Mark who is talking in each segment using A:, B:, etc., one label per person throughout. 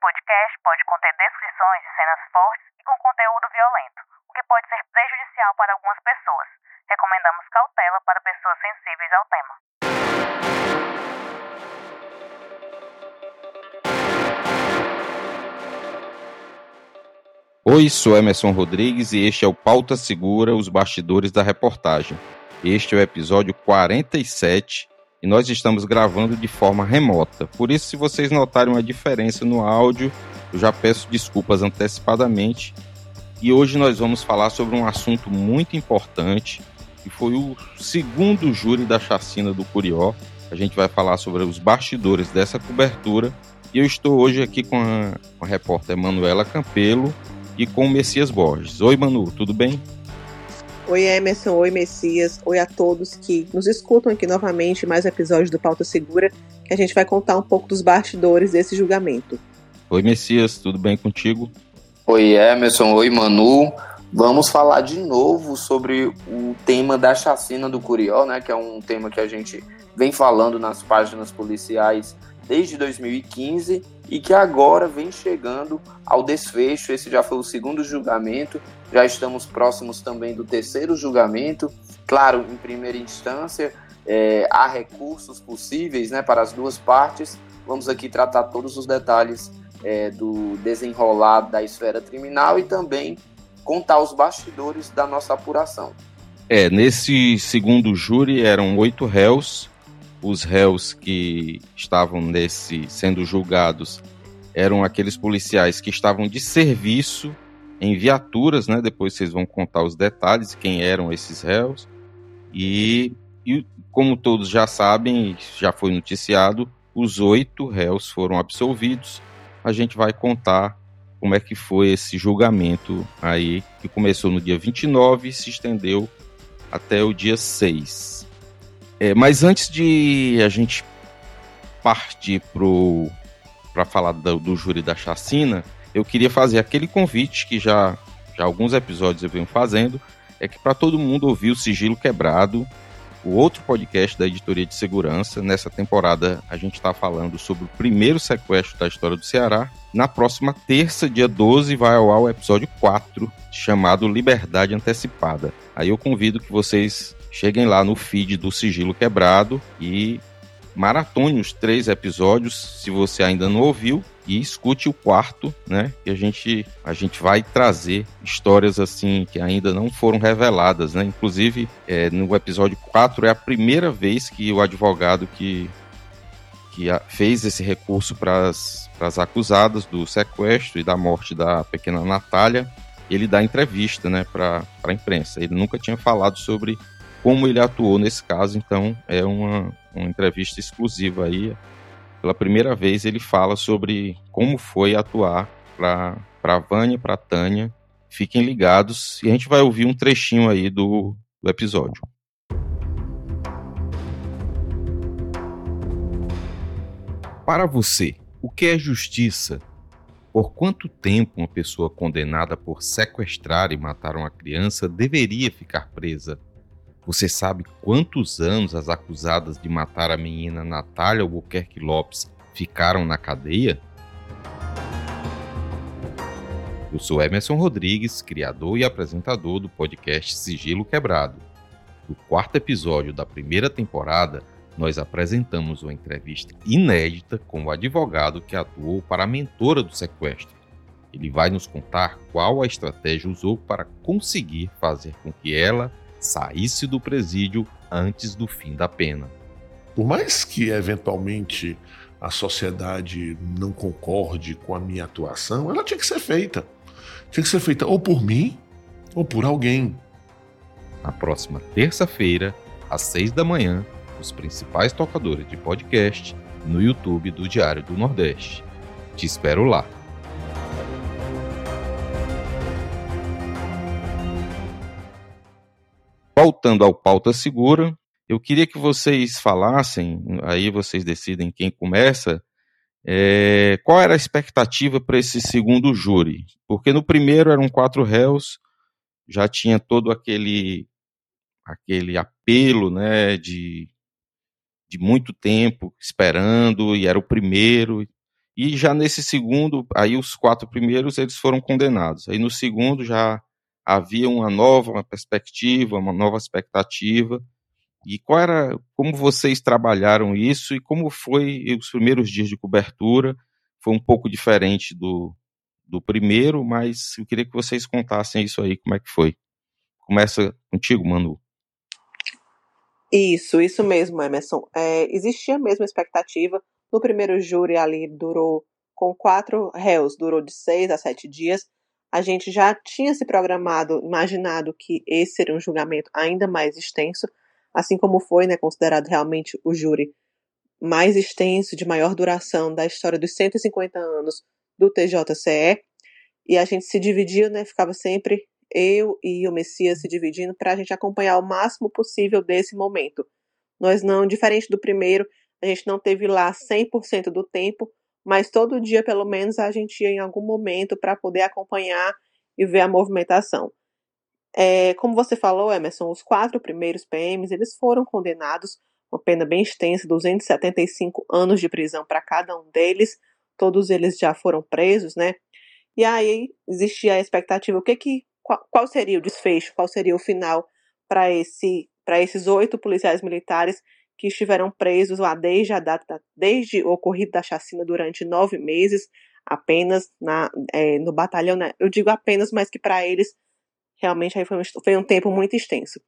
A: podcast pode conter descrições de cenas fortes e com conteúdo violento, o que pode ser prejudicial para algumas pessoas. Recomendamos cautela para pessoas sensíveis ao tema.
B: Oi, sou Emerson Rodrigues e este é o Pauta Segura, os bastidores da reportagem. Este é o episódio 47 e nós estamos gravando de forma remota. Por isso, se vocês notarem uma diferença no áudio, eu já peço desculpas antecipadamente. E hoje nós vamos falar sobre um assunto muito importante, que foi o segundo júri da chacina do Curió. A gente vai falar sobre os bastidores dessa cobertura. E eu estou hoje aqui com a, com a repórter Manuela Campelo e com o Messias Borges. Oi, Manu, tudo bem?
C: Oi, Emerson. Oi, Messias. Oi a todos que nos escutam aqui novamente mais episódios do Pauta Segura, que a gente vai contar um pouco dos bastidores desse julgamento.
B: Oi, Messias. Tudo bem contigo?
D: Oi, Emerson. Oi, Manu. Vamos falar de novo sobre o tema da chacina do Curió, né? Que é um tema que a gente vem falando nas páginas policiais desde 2015 e que agora vem chegando ao desfecho. Esse já foi o segundo julgamento, já estamos próximos também do terceiro julgamento. Claro, em primeira instância, é, há recursos possíveis né, para as duas partes. Vamos aqui tratar todos os detalhes é, do desenrolar da esfera criminal e também contar os bastidores da nossa apuração.
B: É, nesse segundo júri eram oito réus, os réus que estavam nesse sendo julgados eram aqueles policiais que estavam de serviço em viaturas, né? Depois vocês vão contar os detalhes quem eram esses réus. E, e como todos já sabem, já foi noticiado, os oito réus foram absolvidos. A gente vai contar como é que foi esse julgamento aí, que começou no dia 29 e se estendeu até o dia 6. É, mas antes de a gente partir para falar do, do, júri da chacina, eu queria fazer aquele convite que já, já alguns episódios eu venho fazendo, é que para todo mundo ouvir o Sigilo Quebrado, o outro podcast da Editoria de Segurança. Nessa temporada a gente está falando sobre o primeiro sequestro da história do Ceará. Na próxima terça, dia 12, vai ao ar o episódio 4, chamado Liberdade Antecipada. Aí eu convido que vocês cheguem lá no feed do Sigilo Quebrado e maratone os três episódios, se você ainda não ouviu, e escute o quarto, né? Que a gente, a gente vai trazer histórias assim que ainda não foram reveladas, né? Inclusive, é, no episódio 4 é a primeira vez que o advogado que, que fez esse recurso para as acusadas do sequestro e da morte da pequena Natália, ele dá entrevista, né, para a imprensa. Ele nunca tinha falado sobre como ele atuou nesse caso, então é uma, uma entrevista exclusiva aí. Pela primeira vez ele fala sobre como foi atuar para a Vânia para a Tânia. Fiquem ligados e a gente vai ouvir um trechinho aí do, do episódio. Para você, o que é justiça? Por quanto tempo uma pessoa condenada por sequestrar e matar uma criança deveria ficar presa? Você sabe quantos anos as acusadas de matar a menina Natália Albuquerque Lopes ficaram na cadeia? Eu sou Emerson Rodrigues, criador e apresentador do podcast Sigilo Quebrado. No quarto episódio da primeira temporada, nós apresentamos uma entrevista inédita com o advogado que atuou para a mentora do sequestro. Ele vai nos contar qual a estratégia usou para conseguir fazer com que ela saísse do presídio antes do fim da pena.
E: Por mais que eventualmente a sociedade não concorde com a minha atuação, ela tinha que ser feita. Tinha que ser feita ou por mim ou por alguém.
B: Na próxima terça-feira, às seis da manhã, os principais tocadores de podcast no YouTube do Diário do Nordeste. Te espero lá. Voltando ao pauta segura, eu queria que vocês falassem, aí vocês decidem quem começa, é, qual era a expectativa para esse segundo júri? Porque no primeiro eram quatro réus, já tinha todo aquele aquele apelo, né, de, de muito tempo esperando e era o primeiro. E já nesse segundo, aí os quatro primeiros eles foram condenados. Aí no segundo já havia uma nova perspectiva, uma nova expectativa. E qual era, como vocês trabalharam isso e como foi os primeiros dias de cobertura? Foi um pouco diferente do, do primeiro, mas eu queria que vocês contassem isso aí, como é que foi. Começa contigo, Manu.
C: Isso, isso mesmo, Emerson. É, existia mesmo expectativa. No primeiro júri ali durou com quatro réus, durou de seis a sete dias. A gente já tinha se programado, imaginado que esse seria um julgamento ainda mais extenso, assim como foi, né, considerado realmente o júri mais extenso, de maior duração da história dos 150 anos do TJCE. E a gente se dividia, né, ficava sempre eu e o Messias se dividindo para a gente acompanhar o máximo possível desse momento. Nós não, diferente do primeiro, a gente não teve lá 100% do tempo, mas todo dia, pelo menos, a gente ia em algum momento para poder acompanhar e ver a movimentação. É, como você falou, Emerson, os quatro primeiros PMs eles foram condenados, uma pena bem extensa, 275 anos de prisão para cada um deles. Todos eles já foram presos, né? E aí existia a expectativa, o que que qual, qual seria o desfecho, qual seria o final para esse para esses oito policiais militares que estiveram presos lá desde a data, desde o ocorrido da chacina durante nove meses, apenas na, é, no batalhão. Né? Eu digo apenas, mas que para eles realmente aí foi um, foi um tempo muito extenso.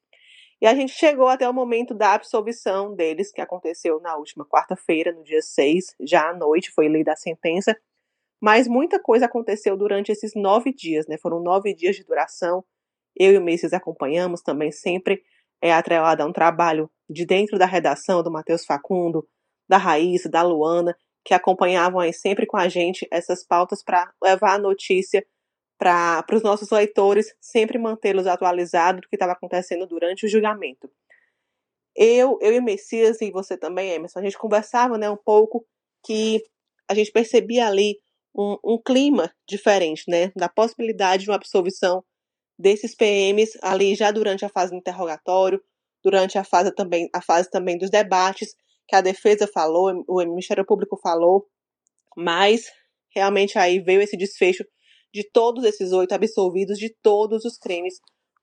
C: E a gente chegou até o momento da absolvição deles, que aconteceu na última quarta-feira, no dia 6, já à noite, foi lida a sentença. Mas muita coisa aconteceu durante esses nove dias, né? Foram nove dias de duração. Eu e o Messias acompanhamos também sempre é atrelado a um trabalho de dentro da redação do Matheus Facundo, da Raíssa, da Luana, que acompanhavam aí sempre com a gente essas pautas para levar a notícia para os nossos leitores, sempre mantê-los atualizados do que estava acontecendo durante o julgamento. Eu, eu e Messias, e você também, Emerson, a gente conversava né, um pouco que a gente percebia ali um, um clima diferente, né? Da possibilidade de uma absolvição desses PMs ali já durante a fase do interrogatório, durante a fase também, a fase também dos debates, que a defesa falou, o Ministério Público falou, mas realmente aí veio esse desfecho de todos esses oito absolvidos de todos os crimes.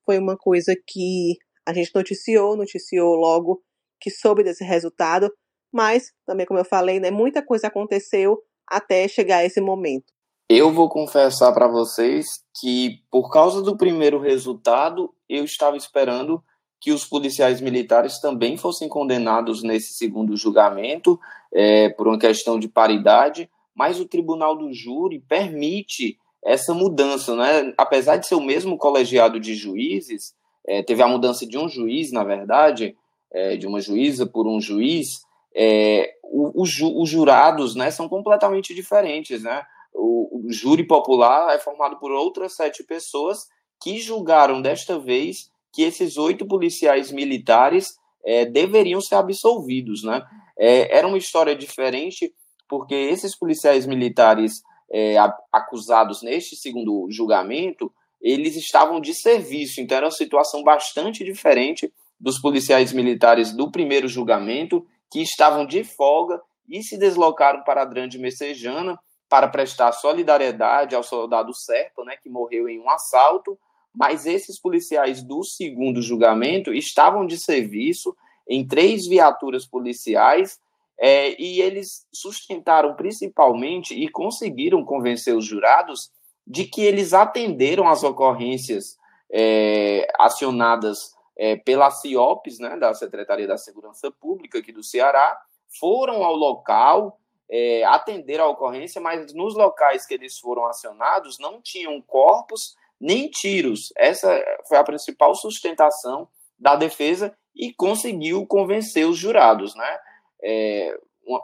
C: Foi uma coisa que a gente noticiou, noticiou logo que soube desse resultado, mas também, como eu falei, né, muita coisa aconteceu até chegar esse momento.
D: Eu vou confessar para vocês que, por causa do primeiro resultado, eu estava esperando que os policiais militares também fossem condenados nesse segundo julgamento, é, por uma questão de paridade, mas o tribunal do júri permite essa mudança, né? Apesar de ser o mesmo colegiado de juízes, é, teve a mudança de um juiz, na verdade, é, de uma juíza por um juiz, é, o, o, os jurados né, são completamente diferentes. Né? O, o, júri popular é formado por outras sete pessoas que julgaram desta vez que esses oito policiais militares é, deveriam ser absolvidos. Né? É, era uma história diferente porque esses policiais militares é, acusados neste segundo julgamento eles estavam de serviço, então era uma situação bastante diferente dos policiais militares do primeiro julgamento que estavam de folga e se deslocaram para a Grande Messejana para prestar solidariedade ao soldado Serpa, né, que morreu em um assalto, mas esses policiais do segundo julgamento estavam de serviço em três viaturas policiais é, e eles sustentaram principalmente e conseguiram convencer os jurados de que eles atenderam às ocorrências é, acionadas é, pela CIOPS, né, da Secretaria da Segurança Pública aqui do Ceará, foram ao local é, atender a ocorrência, mas nos locais que eles foram acionados não tinham corpos nem tiros. Essa foi a principal sustentação da defesa e conseguiu convencer os jurados, né? É,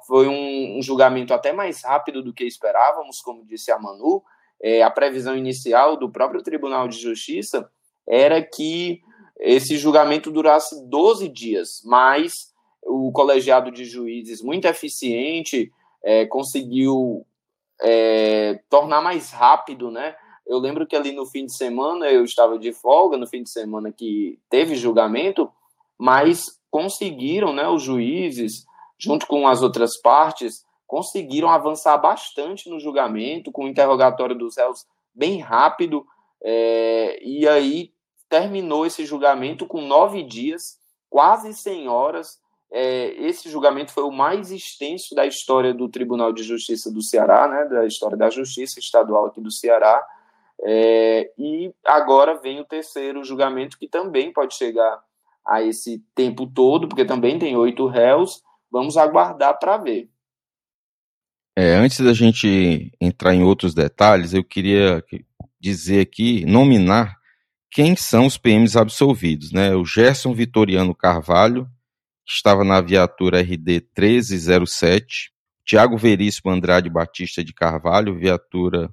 D: foi um, um, julgamento até mais rápido do que esperávamos, como disse a Manu. É, a previsão inicial do próprio Tribunal de Justiça era que esse julgamento durasse 12 dias, mas o colegiado de juízes, muito eficiente, é, conseguiu é, tornar mais rápido, né? Eu lembro que ali no fim de semana eu estava de folga, no fim de semana que teve julgamento, mas conseguiram, né, os juízes, junto com as outras partes, conseguiram avançar bastante no julgamento, com o interrogatório dos réus bem rápido, é, e aí terminou esse julgamento com nove dias, quase 100 horas. É, esse julgamento foi o mais extenso da história do Tribunal de Justiça do Ceará, né, da história da Justiça Estadual aqui do Ceará. É, e agora vem o terceiro julgamento, que também pode chegar a esse tempo todo, porque também tem oito réus. Vamos aguardar para ver.
B: É, antes da gente entrar em outros detalhes, eu queria dizer aqui, nominar quem são os PMs absolvidos, né? O Gerson Vitoriano Carvalho, que estava na viatura RD 1307, Tiago Veríssimo Andrade Batista de Carvalho, viatura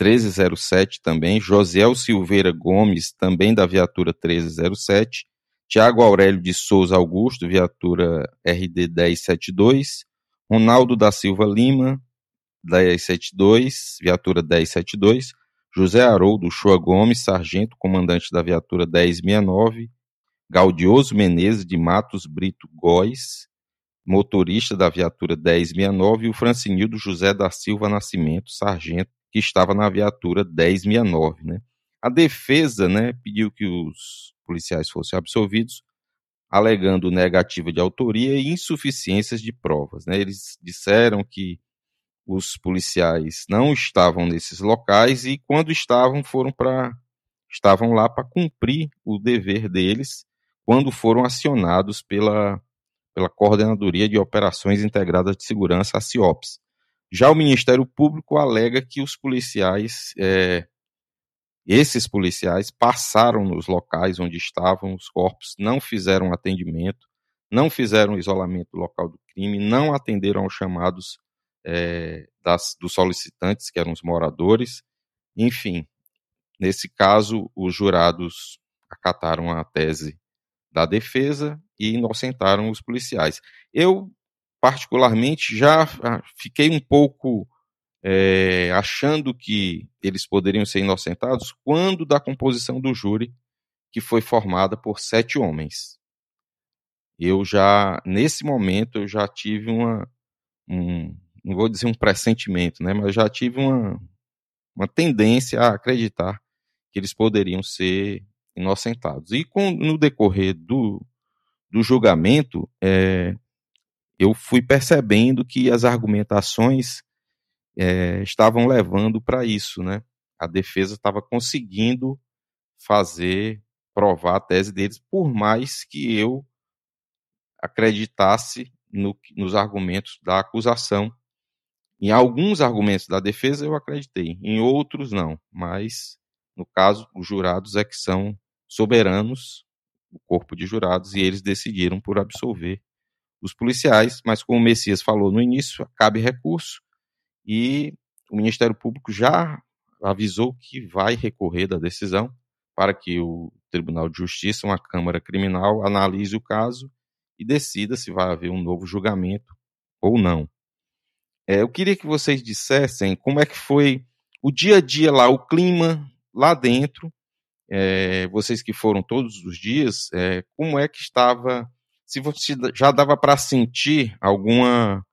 B: 1307 também, Josiel Silveira Gomes, também da viatura 1307, Tiago Aurélio de Souza Augusto, viatura RD 1072, Ronaldo da Silva Lima, 1072, viatura 1072, José Haroldo Shoa Gomes, sargento, comandante da viatura 1069, Gaudioso Menezes de Matos Brito Góes, motorista da viatura 1069, e o Francinildo José da Silva Nascimento, sargento, que estava na viatura 1069. Né? A defesa né, pediu que os policiais fossem absolvidos, alegando negativa de autoria e insuficiências de provas. Né? Eles disseram que os policiais não estavam nesses locais e quando estavam foram para estavam lá para cumprir o dever deles quando foram acionados pela pela Coordenadoria de Operações Integradas de Segurança, a CIOPS. Já o Ministério Público alega que os policiais é, esses policiais passaram nos locais onde estavam os corpos, não fizeram atendimento, não fizeram isolamento local do crime, não atenderam aos chamados é, das, dos solicitantes, que eram os moradores. Enfim, nesse caso, os jurados acataram a tese da defesa e inocentaram os policiais. Eu, particularmente, já ah, fiquei um pouco é, achando que eles poderiam ser inocentados quando da composição do júri, que foi formada por sete homens. Eu já, nesse momento, eu já tive uma, um, não vou dizer um pressentimento, né, mas já tive uma, uma tendência a acreditar que eles poderiam ser inocentados. E com, no decorrer do, do julgamento, é, eu fui percebendo que as argumentações é, estavam levando para isso, né? A defesa estava conseguindo fazer provar a tese deles, por mais que eu acreditasse no, nos argumentos da acusação. Em alguns argumentos da defesa eu acreditei, em outros não, mas no caso os jurados é que são soberanos, o corpo de jurados, e eles decidiram por absolver os policiais, mas como o Messias falou no início, cabe recurso, e o Ministério Público já avisou que vai recorrer da decisão para que o Tribunal de Justiça, uma Câmara Criminal, analise o caso e decida se vai haver um novo julgamento ou não. É, eu queria que vocês dissessem como é que foi o dia a dia lá, o clima lá dentro, é, vocês que foram todos os dias, é, como é que estava, se você já dava para sentir alguma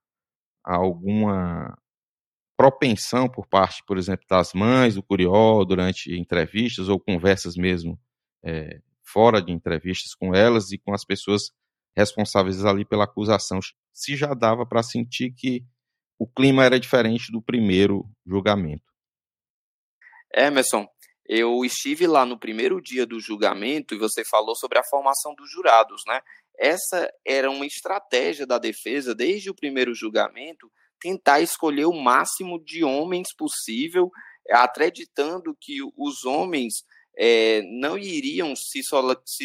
B: alguma propensão por parte, por exemplo, das mães do Curió durante entrevistas ou conversas mesmo é, fora de entrevistas com elas e com as pessoas responsáveis ali pela acusação, se já dava para sentir que o clima era diferente do primeiro julgamento.
D: Emerson, eu estive lá no primeiro dia do julgamento e você falou sobre a formação dos jurados, né? Essa era uma estratégia da defesa desde o primeiro julgamento tentar escolher o máximo de homens possível, acreditando que os homens é, não iriam se,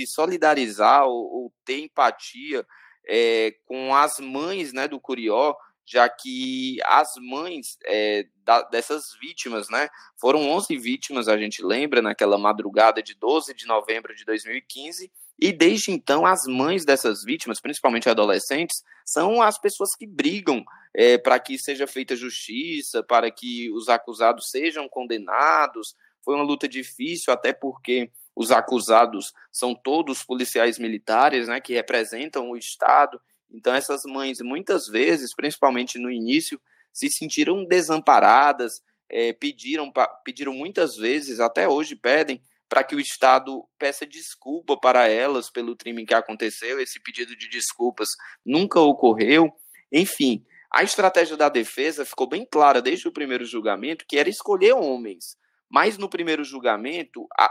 D: solidarizar ou, ou, ter empatia é, com as mães né, do Curió, já que as mães é, da, dessas vítimas, né, foram 11 vítimas, a gente lembra, naquela madrugada de 12 de novembro de 2015, e desde então as mães dessas vítimas, principalmente adolescentes, são as pessoas que brigam é, para que seja feita justiça, para que os acusados sejam condenados. Foi uma luta difícil, até porque os acusados são todos policiais militares, né, que representam o Estado, Então, essas mães, muitas vezes, principalmente no início, se sentiram desamparadas, é, pediram, pediram muitas vezes, até hoje pedem, para que o Estado peça desculpa para elas pelo crime que aconteceu. Esse pedido de desculpas nunca ocorreu. Enfim, a estratégia da defesa ficou bem clara desde o primeiro julgamento, que era escolher homens. Mas no primeiro julgamento, a,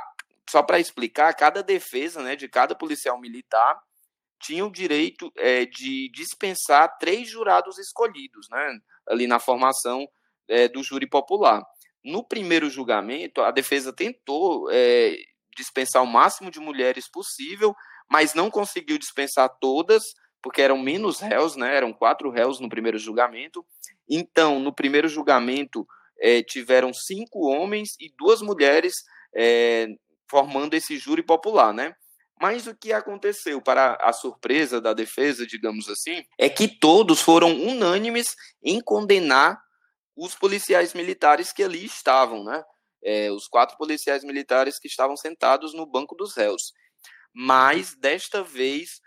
D: só para explicar, cada defesa né, de cada policial militar tinha o direito é, de dispensar três jurados escolhidos, né, ali na formação é, do júri popular. No primeiro julgamento, a defesa tentou é, dispensar o máximo de mulheres possível, mas não conseguiu dispensar todas, porque eram menos réus, né? Eram quatro réus no primeiro julgamento. Então, no primeiro julgamento, tiveram cinco homens e duas mulheres formando esse júri popular, né? Mas o que aconteceu, para a surpresa da defesa, digamos assim, é que todos foram unânimes em condenar os policiais militares que ali estavam, né? É, os quatro policiais militares que estavam sentados no banco dos réus. Mas desta vez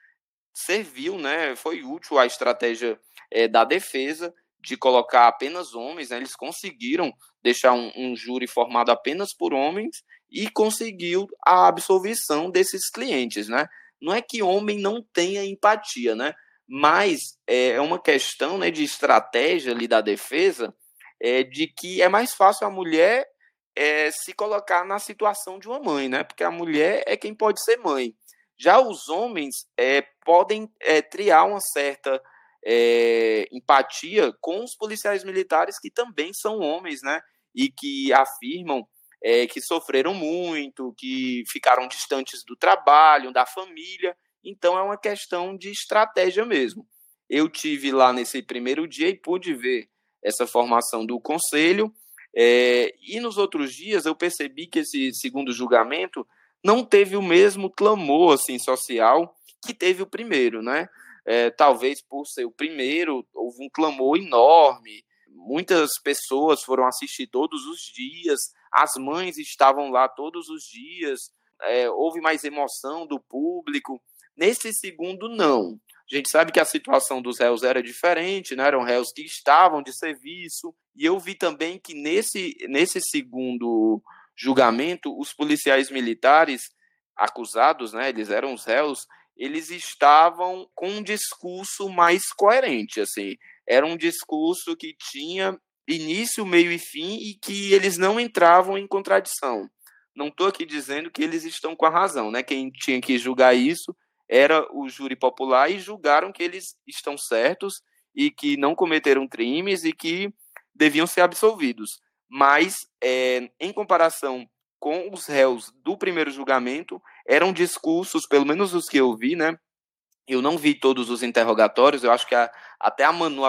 D: serviu, né? Foi útil a estratégia é, da defesa de colocar apenas homens. Né? Eles conseguiram deixar um, um júri formado apenas por homens e conseguiu a absolvição desses clientes, né? Não é que homem não tenha empatia, né? Mas é, é uma questão né, de estratégia ali da defesa é, de que é mais fácil a mulher é, se colocar na situação de uma mãe, né? Porque a mulher é quem pode ser mãe. Já os homens é, podem é, triar uma certa é, empatia com os policiais militares que também são homens, né? E que afirmam é, que sofreram muito, que ficaram distantes do trabalho, da família. Então é uma questão de estratégia mesmo. Eu tive lá nesse primeiro dia e pude ver essa formação do conselho. É, e nos outros dias eu percebi que esse segundo julgamento não teve o mesmo clamor assim social que teve o primeiro, né? É, talvez por ser o primeiro houve um clamor enorme. Muitas pessoas foram assistir todos os dias, as mães estavam lá todos os dias, é, houve mais emoção do público. Nesse segundo, não. A gente sabe que a situação dos réus era diferente, né? eram réus que estavam de serviço, e eu vi também que nesse, nesse segundo julgamento, os policiais militares acusados, né, eles eram os réus, eles estavam com um discurso mais coerente, assim, era um discurso que tinha início, meio e fim e que eles não entravam em contradição. Não estou aqui dizendo que eles estão com a razão, né? Quem tinha que julgar isso era o júri popular e julgaram que eles estão certos e que não cometeram crimes e que deviam ser absolvidos. Mas, é, em comparação com os réus do primeiro julgamento, eram discursos, pelo menos os que eu vi, né? Eu não vi todos os interrogatórios, eu acho que a, até a Manu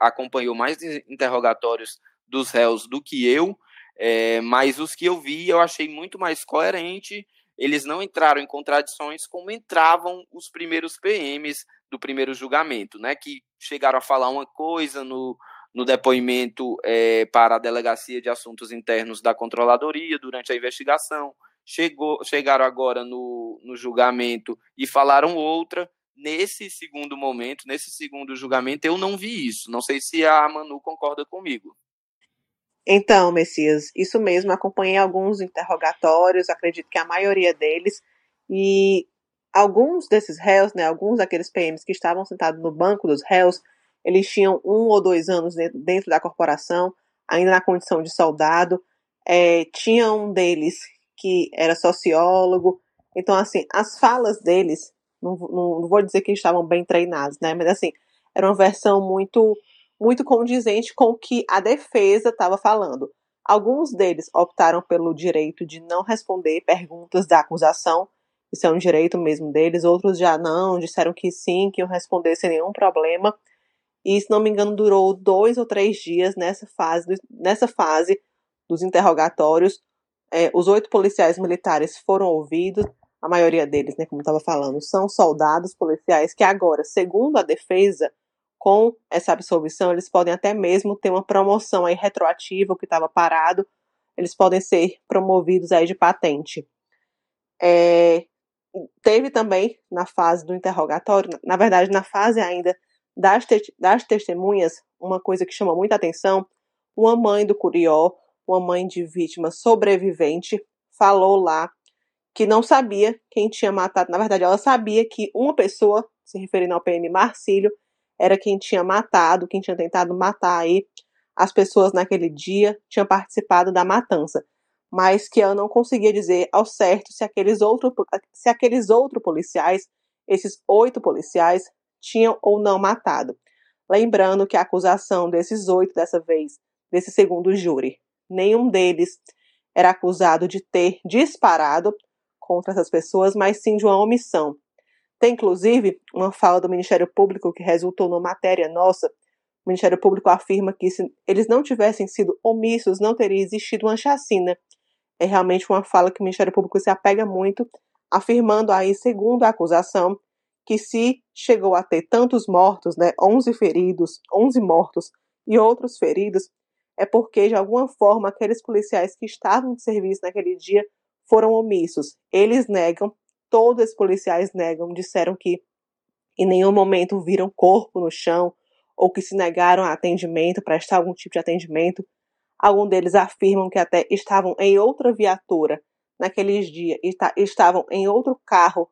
D: acompanhou mais interrogatórios dos réus do que eu, é, mas os que eu vi eu achei muito mais coerente eles não entraram em contradições como entravam os primeiros PMs do primeiro julgamento, né, que chegaram a falar uma coisa no, no depoimento é, para a Delegacia de Assuntos Internos da Controladoria durante a investigação, chegou, chegaram agora no, no julgamento e falaram outra. Nesse segundo momento, nesse segundo julgamento, eu não vi isso. Não sei se a Manu concorda comigo.
C: Então, Messias, isso mesmo, acompanhei alguns interrogatórios, acredito que a maioria deles, e alguns desses réus, né, alguns daqueles PMs que estavam sentados no banco dos réus, eles tinham um ou dois anos dentro da corporação, ainda na condição de soldado. É, tinha um deles que era sociólogo. Então, assim, as falas deles, não, não, não vou dizer que estavam bem treinados, né? Mas, assim, era uma versão muito muito condizente com o que a defesa estava falando. Alguns deles optaram pelo direito de não responder perguntas da acusação, isso é um direito mesmo deles, outros já não, disseram que sim, que iam responder sem nenhum problema. E, se não me engano, durou dois ou três dias nessa fase, nessa fase dos interrogatórios. É, os oito policiais militares foram ouvidos, a maioria deles, né, como estava falando, são soldados policiais que agora, segundo a defesa, com essa absolvição, eles podem até mesmo ter uma promoção aí retroativa, o que estava parado, eles podem ser promovidos aí de patente. É, teve também na fase do interrogatório, na verdade, na fase ainda Das, te das testemunhas, uma coisa que chama muita atenção, uma mãe do Curió, uma mãe de vítima sobrevivente, falou lá que não sabia quem tinha matado. Na verdade, ela sabia que uma pessoa, se referindo ao PM Marcílio, era quem tinha matado, quem tinha tentado matar aí as pessoas naquele dia, tinha participado da matança. Mas que ela não conseguia dizer ao certo se aqueles, outro, se aqueles outros policiais, esses oito policiais, tinham ou não matado. Lembrando que a acusação desses oito, dessa vez, desse segundo júri, nenhum deles era acusado de ter disparado contra essas pessoas, mas sim de uma omissão. Tem, inclusive, uma fala do Ministério Público que resultou numa matéria nossa. O Ministério Público afirma que se eles não tivessem sido omissos, não teria existido uma chacina. É realmente uma fala que o Ministério Público se apega muito, afirmando aí, segundo a acusação, que se chegou a ter tantos mortos, né, 11 feridos, 11 mortos e outros feridos, é porque de alguma forma aqueles policiais que estavam de serviço naquele dia foram omissos. Eles negam, todos os policiais negam, disseram que em nenhum momento viram corpo no chão ou que se negaram a atendimento, prestar algum tipo de atendimento. Alguns deles afirmam que até estavam em outra viatura naqueles dias estavam em outro carro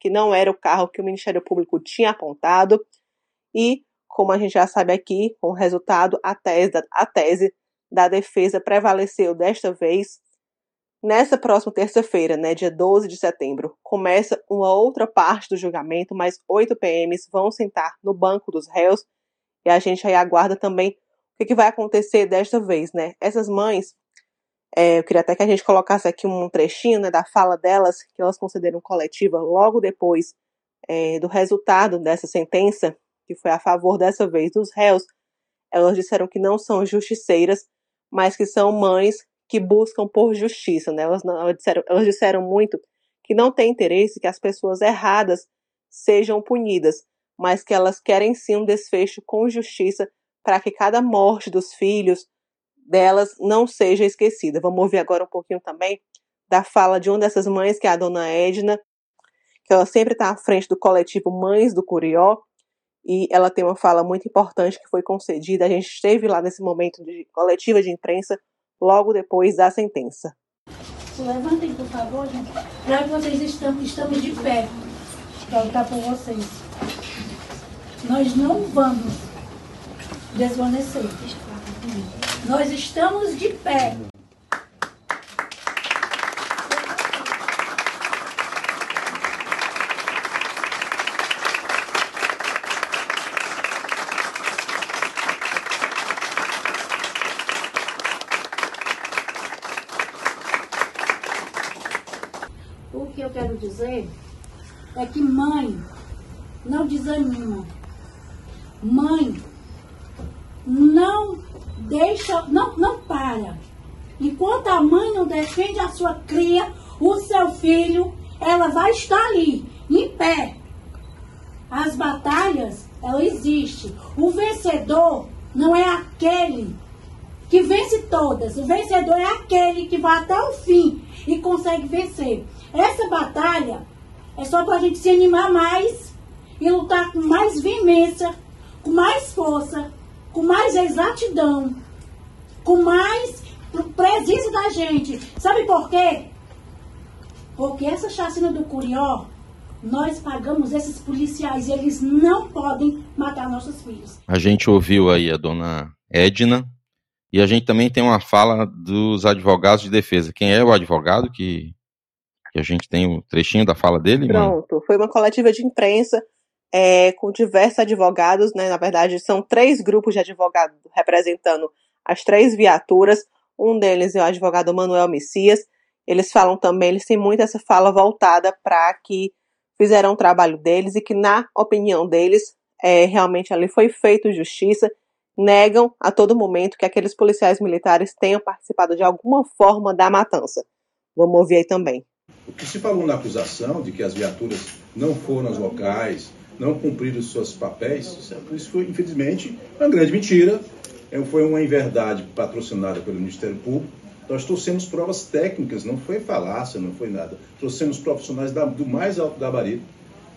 C: que não era o carro que o Ministério Público tinha apontado. E, como a gente já sabe aqui, com o resultado, a tese, a tese da defesa prevaleceu desta vez Nessa próxima terça-feira, né, dia 12 de setembro, começa uma outra parte do julgamento, mas oito PMs vão sentar no banco dos réus e a gente aí aguarda também o que, que vai acontecer desta vez, né? Essas mães, é, eu queria até que a gente colocasse aqui um trechinho né, da fala delas, que elas consideram coletiva logo depois é, do resultado dessa sentença, que foi a favor dessa vez dos réus. Elas disseram que não são justiceiras, mas que são mães que buscam por justiça, né? Elas, não, elas, disseram, elas disseram muito que não tem interesse que as pessoas erradas sejam punidas, mas que elas querem sim um desfecho com justiça para que cada morte dos filhos delas não seja esquecida. Vamos ouvir agora um pouquinho também da fala de uma dessas mães, que é a dona Edna, que ela sempre está à frente do coletivo Mães do Curió, e ela tem uma fala muito importante que foi concedida. A gente esteve lá nesse momento de coletiva de imprensa logo depois da sentença.
F: Levantem, por favor, gente. Já que vocês estão, estamos de pé para lutar por vocês. Nós não vamos desvanecer. Nós estamos de pé. Dizer é que mãe não desanima. Mãe não deixa, não, não para. Enquanto a mãe não defende a sua cria, o seu filho, ela vai estar ali, em pé. As batalhas, ela existe. O vencedor não é aquele que vence todas. O vencedor é aquele que vai até o fim e consegue vencer. Essa batalha é só para a gente se animar mais e lutar com mais veemência, com mais força, com mais exatidão, com mais presença da gente. Sabe por quê? Porque essa chacina do Curió, nós pagamos esses policiais e eles não podem matar nossos filhos.
B: A gente ouviu aí a dona Edna e a gente também tem uma fala dos advogados de defesa. Quem é o advogado que que a gente tem um trechinho da fala dele?
C: Pronto, mano? foi uma coletiva de imprensa é, com diversos advogados, né? Na verdade, são três grupos de advogados representando as três viaturas. Um deles é o advogado Manuel Messias. Eles falam também, eles têm muito essa fala voltada para que fizeram o trabalho deles e que, na opinião deles, é, realmente ali foi feito justiça. Negam a todo momento que aqueles policiais militares tenham participado de alguma forma da matança. Vamos ouvir aí também.
G: O que se falou na acusação de que as viaturas não foram aos locais, não cumpriram os seus papéis, isso foi, infelizmente, uma grande mentira. É, foi uma inverdade patrocinada pelo Ministério Público. Nós trouxemos provas técnicas, não foi falácia, não foi nada. Trouxemos profissionais do mais alto gabarito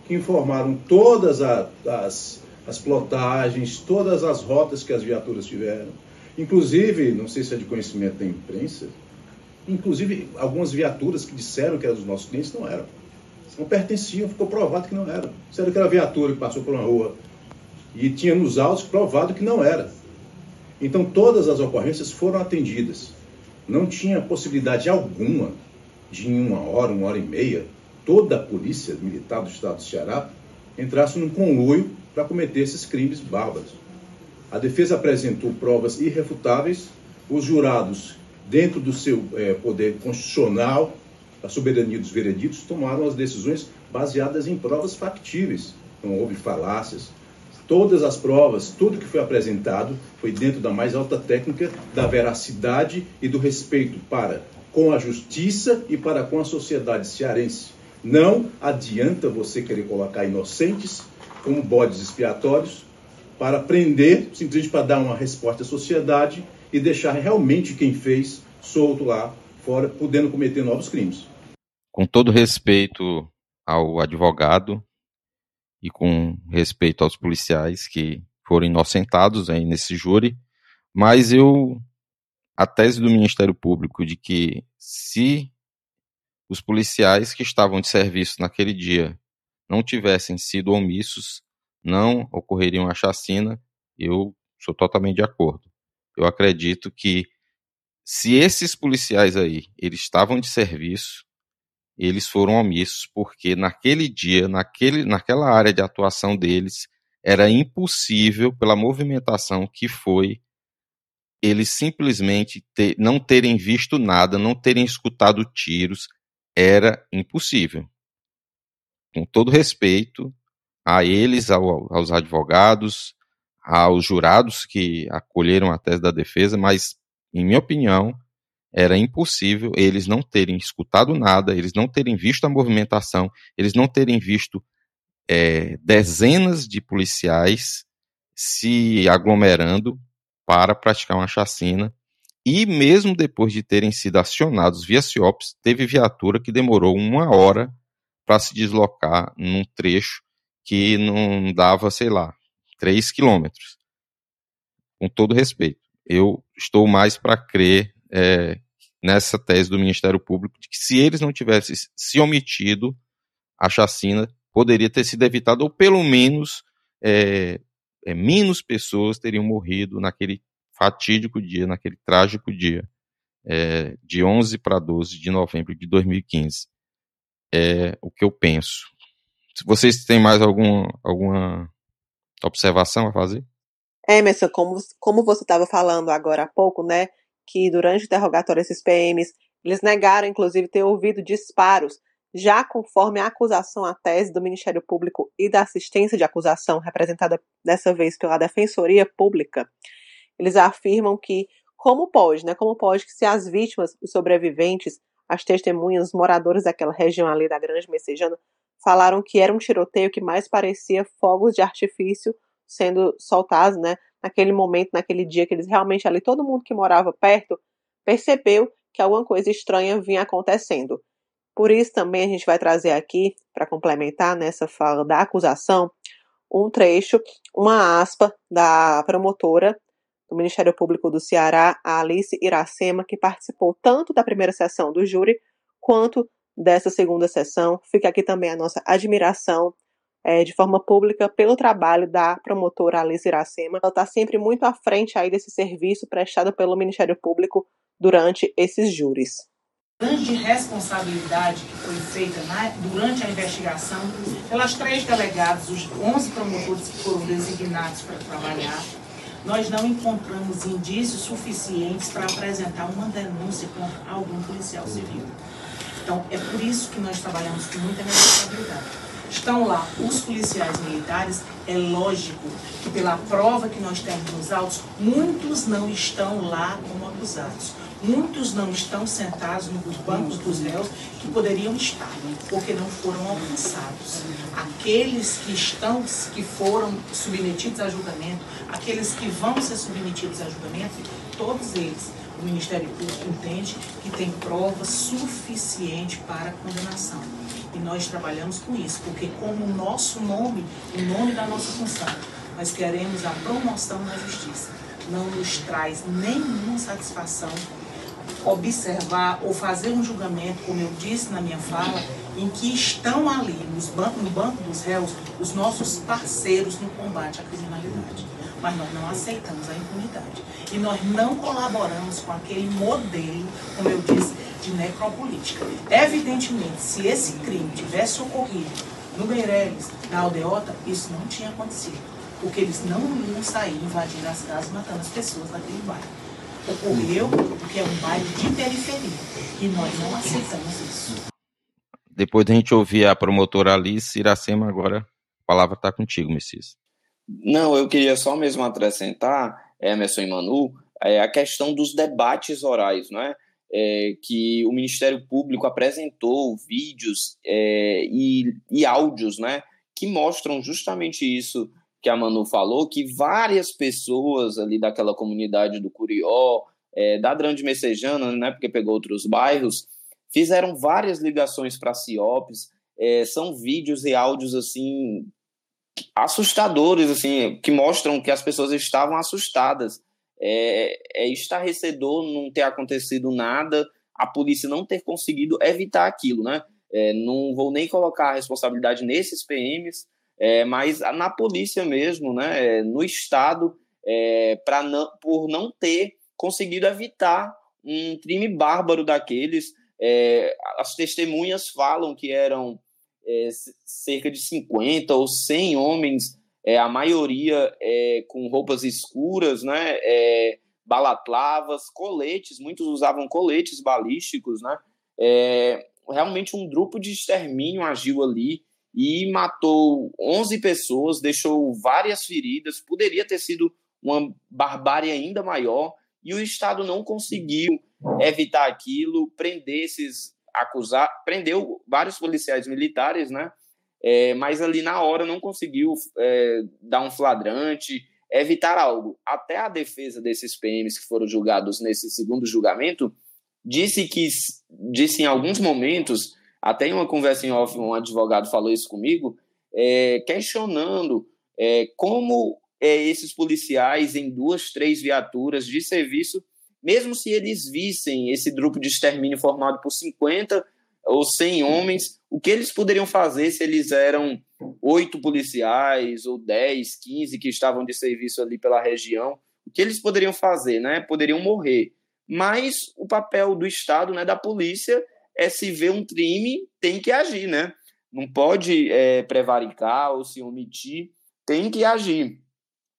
G: que informaram todas as, as plotagens, todas as rotas que as viaturas tiveram. Inclusive, não sei se é de conhecimento da imprensa, inclusive algumas viaturas que disseram que eram dos nossos clientes não eram. Não pertenciam, ficou provado que não eram. Disseram que era viatura que passou por uma rua e tinha nos autos provado que não era. Então todas as ocorrências foram atendidas. Não tinha possibilidade alguma de em uma hora, uma hora e meia, toda a polícia militar do estado do Ceará entrasse num conluio para cometer esses crimes bárbaros. A defesa apresentou provas irrefutáveis, os jurados, dentro do seu é, poder constitucional, a soberania dos vereditos, tomaram as decisões baseadas em provas factíveis. Não houve falácias. Todas as provas, tudo que foi apresentado, foi dentro da mais alta técnica da veracidade e do respeito para com a justiça e para com a sociedade cearense. Não adianta você querer colocar inocentes como bodes expiatórios para prender, simplesmente para dar uma resposta à sociedade e deixar realmente quem fez solto lá fora, podendo cometer novos crimes.
B: Com todo respeito ao advogado e com respeito aos policiais que foram inocentados aí nesse júri, mas eu a tese do Ministério Público de que se os policiais que estavam de serviço naquele dia não tivessem sido omissos, não ocorreria uma chacina, eu sou totalmente de acordo. Eu acredito que se esses policiais aí, eles estavam de serviço, eles foram omissos, porque naquele dia, naquele, naquela área de atuação deles, era impossível, pela movimentação que foi, eles simplesmente ter, não terem visto nada, não terem escutado tiros, era impossível. Com todo respeito a eles, ao, aos advogados, aos jurados que acolheram a tese da defesa, mas, em minha opinião, era impossível eles não terem escutado nada, eles não terem visto a movimentação, eles não terem visto é, dezenas de policiais se aglomerando para praticar uma chacina. E mesmo depois de terem sido acionados via CIOPS, teve viatura que demorou uma hora para se deslocar num trecho que não dava, sei lá, 3 quilômetros. Com todo respeito. Eu estou mais para crer é, nessa tese do Ministério Público de que se eles não tivessem se omitido, a chacina poderia ter sido evitada, ou pelo menos é, é, menos pessoas teriam morrido naquele fatídico dia, naquele trágico dia, é, de 11 para 12 de novembro de 2015 é o que eu penso. Se vocês têm mais algum, alguma observação a fazer?
C: Emerson, como, como você estava falando agora há pouco, né, que durante o interrogatório esses PMs, eles negaram, inclusive, ter ouvido disparos, já conforme a acusação, a tese do Ministério Público e da assistência de acusação, representada dessa vez pela Defensoria Pública, eles afirmam que, como pode, né, como pode que se as vítimas, os sobreviventes, as testemunhas, os moradores daquela região ali da Grande Messejana, falaram que era um tiroteio que mais parecia fogos de artifício sendo soltados, né? Naquele momento, naquele dia que eles realmente ali, todo mundo que morava perto percebeu que alguma coisa estranha vinha acontecendo. Por isso também a gente vai trazer aqui, para complementar nessa fala da acusação, um trecho, uma aspa da promotora do Ministério Público do Ceará, a Alice Iracema, que participou tanto da primeira sessão do júri quanto dessa segunda sessão. Fica aqui também a nossa admiração é, de forma pública pelo trabalho da promotora Alice Iracema. Ela está sempre muito à frente aí desse serviço prestado pelo Ministério Público durante esses júris.
H: Grande responsabilidade que foi feita durante a investigação pelas três delegadas, os 11 promotores que foram designados para trabalhar nós não encontramos indícios suficientes para apresentar uma denúncia contra algum policial civil. Então, é por isso que nós trabalhamos com muita responsabilidade. Estão lá os policiais militares, é lógico que pela prova que nós temos nos autos, muitos não estão lá como acusados. Muitos não estão sentados nos bancos dos réus que poderiam estar, porque não foram alcançados. Aqueles que estão, que foram submetidos a julgamento, aqueles que vão ser submetidos a julgamento, todos eles, o Ministério Público entende que tem prova suficiente para condenação. E nós trabalhamos com isso, porque como o nosso nome, o nome da nossa função, nós queremos a promoção na justiça. Não nos traz nenhuma satisfação observar ou fazer um julgamento, como eu disse na minha fala, em que estão ali nos no banco dos réus os nossos parceiros no combate à criminalidade. Mas nós não aceitamos a impunidade. E nós não colaboramos com aquele modelo, como eu disse, de necropolítica. Evidentemente, se esse crime tivesse ocorrido no Meireles, na Aldeota, isso não tinha acontecido. Porque eles não iam sair invadindo as casas, matando as pessoas naquele bairro ocorreu porque é um bairro de periferia e nós não aceitamos isso.
B: Depois da gente ouvir a promotora Alice Iracema, agora a palavra está contigo, Messias.
D: Não, eu queria só mesmo acrescentar, Emerson e Manu, é, a questão dos debates orais, não é? É, que o Ministério Público apresentou vídeos é, e, e áudios né, que mostram justamente isso que a Manu falou, que várias pessoas ali daquela comunidade do Curió, é, da Grande Messejana, né, porque pegou outros bairros, fizeram várias ligações para CIOPs, é, são vídeos e áudios assim assustadores, assim, que mostram que as pessoas estavam assustadas. É, é estarrecedor não ter acontecido nada, a polícia não ter conseguido evitar aquilo, né? É, não vou nem colocar a responsabilidade nesses PMs, é, mas na polícia mesmo, né, no Estado, é, não, por não ter conseguido evitar um crime bárbaro daqueles. É, as testemunhas falam que eram é, cerca de 50 ou 100 homens, é, a maioria é, com roupas escuras, né, balatlavas, coletes, muitos usavam coletes balísticos, né, realmente um grupo de extermínio agiu ali e matou 11 pessoas, deixou várias feridas, poderia ter sido uma barbárie ainda maior, e o Estado não conseguiu evitar aquilo, prender esses acusar, prendeu vários policiais militares, né? É, mas ali na hora não conseguiu é, dar um flagrante, evitar algo. Até a defesa desses PMs que foram julgados nesse segundo julgamento disse que disse em alguns momentos até em uma conversa em off, um advogado falou isso comigo, é, questionando é, como é, esses policiais em duas, três viaturas de serviço, mesmo se eles vissem esse grupo de extermínio formado por 50 ou 100 homens, o que eles poderiam fazer se eles eram oito policiais ou 10, 15 que estavam de serviço ali pela região? O que eles poderiam fazer, né? Poderiam morrer. Mas o papel do Estado, né, da polícia, é se vê um crime, tem que agir, né? Não pode é, prevaricar ou se omitir, tem que agir.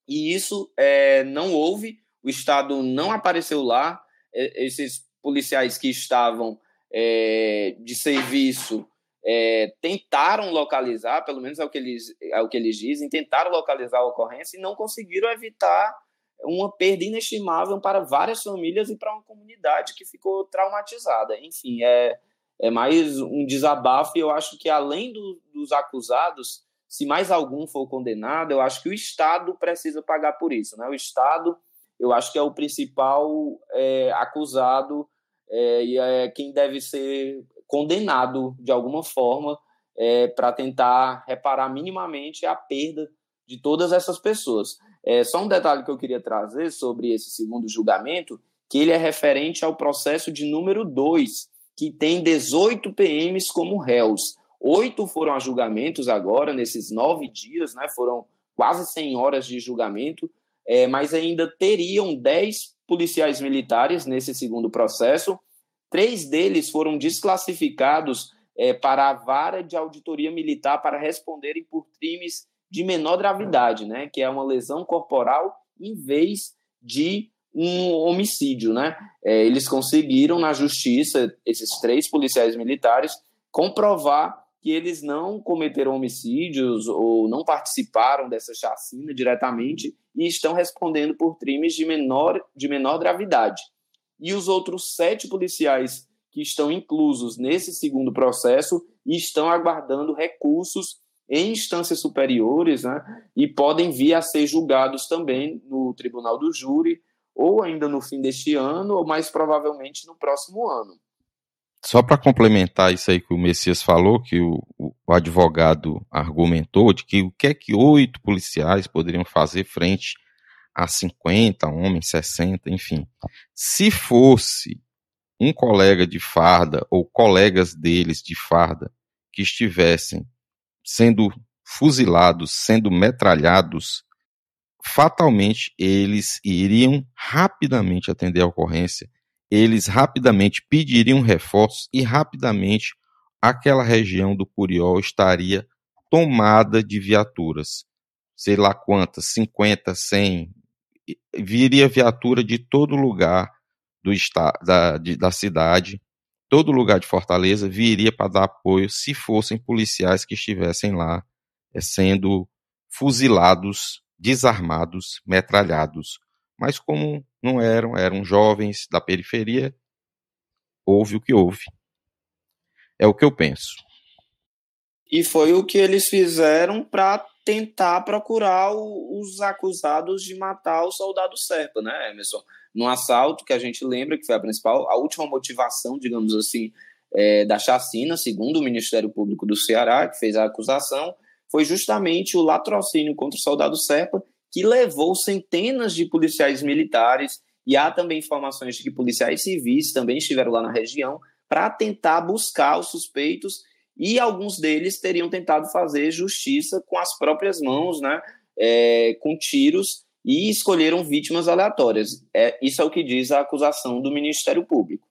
D: E isso é, não houve, o Estado não apareceu lá, esses policiais que estavam é, de serviço é, tentaram localizar, pelo menos é o, que eles, é o que eles dizem, tentaram localizar a ocorrência e não conseguiram evitar uma perda inestimável para várias famílias e para uma comunidade que ficou traumatizada. Enfim, é, é mais um desabafo e eu acho que além do, dos acusados, se mais algum for condenado, eu acho que o Estado precisa pagar por isso. Né? O Estado, eu acho que é o principal é, acusado é, e é quem deve ser condenado de alguma forma é, para tentar reparar minimamente a perda de todas essas pessoas. É, só um detalhe que eu queria trazer sobre esse segundo julgamento, que ele é referente ao processo de número 2, que tem 18 PMs como réus. Oito foram a julgamentos agora, nesses nove dias, né? Foram quase 100 horas de julgamento, é, mas ainda teriam 10 policiais militares nesse segundo processo. Três deles foram desclassificados é, para a vara de auditoria militar para responderem por crimes de menor gravidade, né? Que é uma lesão corporal em vez de um homicídio, né? É, eles conseguiram na justiça, esses três policiais militares, comprovar que eles não cometeram homicídios ou não participaram dessa chacina diretamente e estão respondendo por crimes de menor, de menor gravidade. E os outros sete policiais que estão inclusos nesse segundo processo estão aguardando recursos em instâncias superiores né, e podem vir a ser julgados também no Tribunal do Júri ou ainda no fim deste ano, ou mais provavelmente no próximo ano.
B: Só para complementar isso aí que o Messias falou, que o, o advogado argumentou de que o que é que oito policiais poderiam fazer frente a 50 homens, 60, enfim. Se fosse um colega de farda ou colegas deles de farda que estivessem sendo fuzilados, sendo metralhados, fatalmente eles iriam rapidamente atender a ocorrência, eles rapidamente pediriam reforços e rapidamente aquela região do Curió estaria tomada de viaturas. Sei lá quantas, 50, 100, viria viatura de todo lugar do da, de, da cidade, todo lugar de Fortaleza viria para dar apoio se fossem policiais que estivessem lá é, sendo fuzilados, desarmados, metralhados. Mas como não eram, eram jovens da periferia, houve o que houve. É o que eu penso.
D: E foi o que eles fizeram para tentar procurar o, os acusados de matar o soldado Serpa, né, Emerson? No assalto, que a gente lembra que foi a principal, a última motivação, digamos assim, é, da chacina, segundo o Ministério Público do Ceará, que fez a acusação, foi justamente o latrocínio contra o soldado Serpa, que levou centenas de policiais militares, e há também informações de que policiais civis também estiveram lá na região, para tentar buscar os suspeitos e alguns deles teriam tentado fazer justiça com as próprias mãos, né, é, com tiros, e escolheram vítimas aleatórias. É, isso é o que diz a acusação do Ministério Público.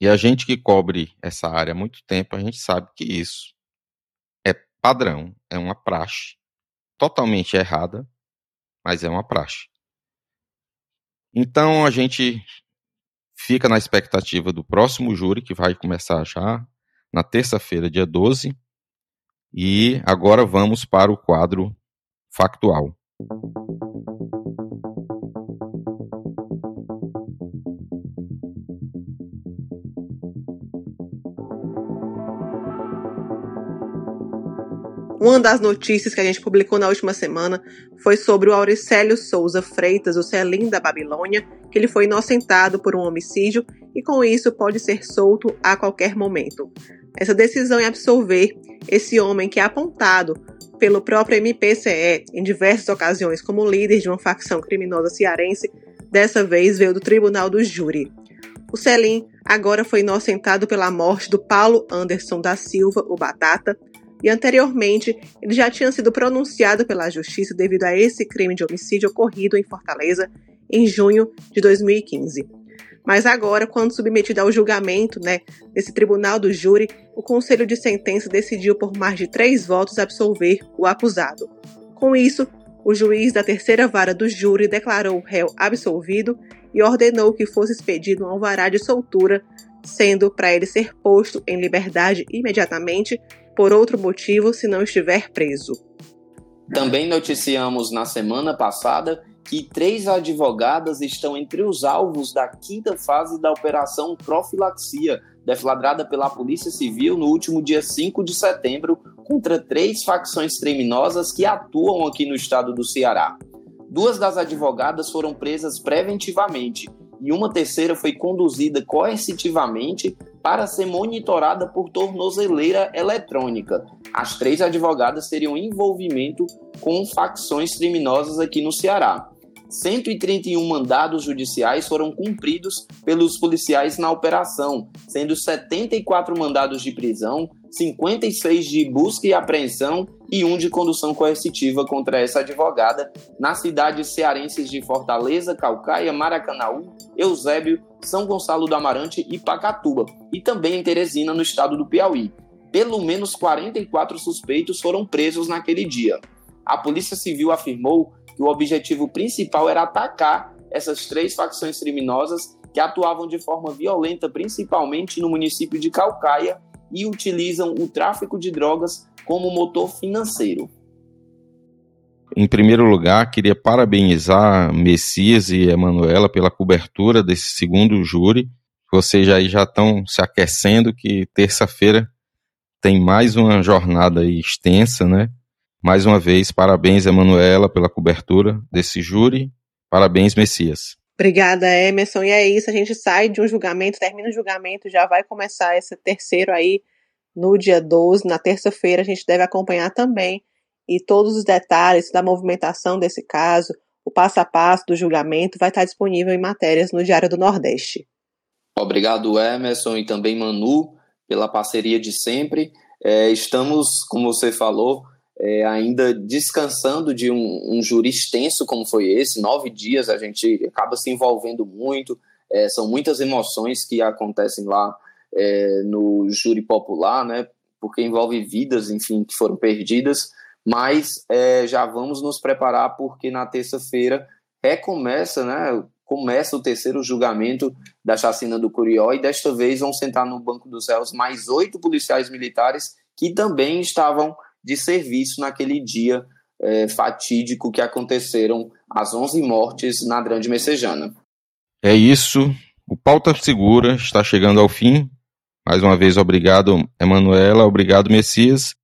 B: E a gente que cobre essa área há muito tempo, a gente sabe que isso é padrão, é uma praxe totalmente errada, mas é uma praxe. Então a gente fica na expectativa do próximo júri, que vai começar já na terça-feira, dia 12. E agora vamos para o quadro factual.
C: Uma das notícias que a gente publicou na última semana foi sobre o Auricélio Souza Freitas, o Celim da Babilônia, que ele foi inocentado por um homicídio e com isso pode ser solto a qualquer momento. Essa decisão em absolver esse homem que é apontado pelo próprio MPCE em diversas ocasiões como líder de uma facção criminosa cearense, dessa vez veio do Tribunal do Júri. O Celim agora foi inocentado pela morte do Paulo Anderson da Silva, o Batata, e anteriormente ele já tinha sido pronunciado pela Justiça devido a esse crime de homicídio ocorrido em Fortaleza em junho de 2015. Mas agora, quando submetido ao julgamento né, desse tribunal do júri, o Conselho de Sentença decidiu por mais de três votos absolver o acusado. Com isso, o juiz da terceira vara do júri declarou o réu absolvido e ordenou que fosse expedido um alvará de soltura, sendo para ele ser posto em liberdade imediatamente por outro motivo se não estiver preso.
D: Também noticiamos na semana passada que três advogadas estão entre os alvos da quinta fase da Operação Profilaxia, deflagrada pela Polícia Civil no último dia 5 de setembro, contra três facções criminosas que atuam aqui no estado do Ceará. Duas das advogadas foram presas preventivamente e uma terceira foi conduzida coercitivamente para ser monitorada por tornozeleira eletrônica. As três advogadas teriam envolvimento com facções criminosas aqui no Ceará. 131 mandados judiciais foram cumpridos pelos policiais na operação, sendo 74 mandados de prisão, 56 de busca e apreensão e um de condução coercitiva contra essa advogada nas cidades cearenses de Fortaleza, Calcaia, Maracanaú, Eusébio, São Gonçalo do Amarante e Pacatuba, e também em Teresina, no estado do Piauí. Pelo menos 44 suspeitos foram presos naquele dia. A Polícia Civil afirmou que o objetivo principal era atacar essas três facções criminosas que atuavam de forma violenta, principalmente no município de Calcaia, e utilizam o tráfico de drogas como motor financeiro.
B: Em primeiro lugar, queria parabenizar Messias e Emanuela pela cobertura desse segundo júri. Vocês aí já estão se aquecendo que terça-feira tem mais uma jornada extensa, né? Mais uma vez, parabéns, Emanuela, pela cobertura desse júri. Parabéns, Messias.
C: Obrigada, Emerson. E é isso, a gente sai de um julgamento, termina o julgamento, já vai começar esse terceiro aí no dia 12, na terça-feira, a gente deve acompanhar também e todos os detalhes da movimentação desse caso, o passo a passo do julgamento vai estar disponível em matérias no Diário do Nordeste.
D: Obrigado, Emerson, e também Manu, pela parceria de sempre. É, estamos, como você falou, é, ainda descansando de um, um júri extenso como foi esse, nove dias, a gente acaba se envolvendo muito, é, são muitas emoções que acontecem lá é, no júri popular, né, porque envolve vidas, enfim, que foram perdidas, mas é, já vamos nos preparar porque na terça-feira recomeça, né, começa o terceiro julgamento da chacina do Curió e desta vez vão sentar no banco dos réus mais oito policiais militares que também estavam de serviço naquele dia é, fatídico que aconteceram as 11 mortes na Grande Messejana.
B: É isso. O Pauta Segura está chegando ao fim. Mais uma vez, obrigado, Emanuela. Obrigado, Messias.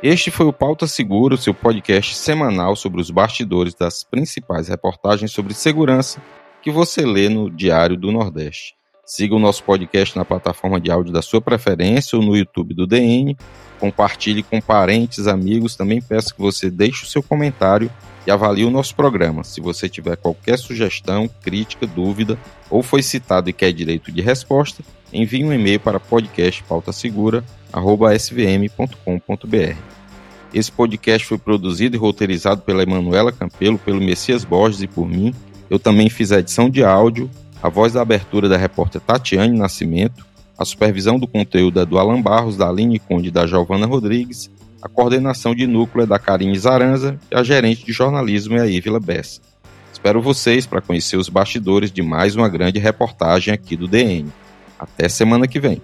B: Este foi o Pauta Segura, seu podcast semanal sobre os bastidores das principais reportagens sobre segurança que você lê no Diário do Nordeste. Siga o nosso podcast na plataforma de áudio da sua preferência ou no YouTube do DN. Compartilhe com parentes, amigos. Também peço que você deixe o seu comentário e avalie o nosso programa. Se você tiver qualquer sugestão, crítica, dúvida ou foi citado e quer direito de resposta, envie um e-mail para podcastpautasegura.svm.com.br. Esse podcast foi produzido e roteirizado pela Emanuela Campelo, pelo Messias Borges e por mim. Eu também fiz a edição de áudio, a voz da abertura da repórter Tatiane Nascimento, a supervisão do conteúdo é do Alan Barros, da Aline Conde e da Giovana Rodrigues, a coordenação de núcleo é da Karine Zaranza e a gerente de jornalismo é a Ívila Bessa. Espero vocês para conhecer os bastidores de mais uma grande reportagem aqui do DN. Até semana que vem.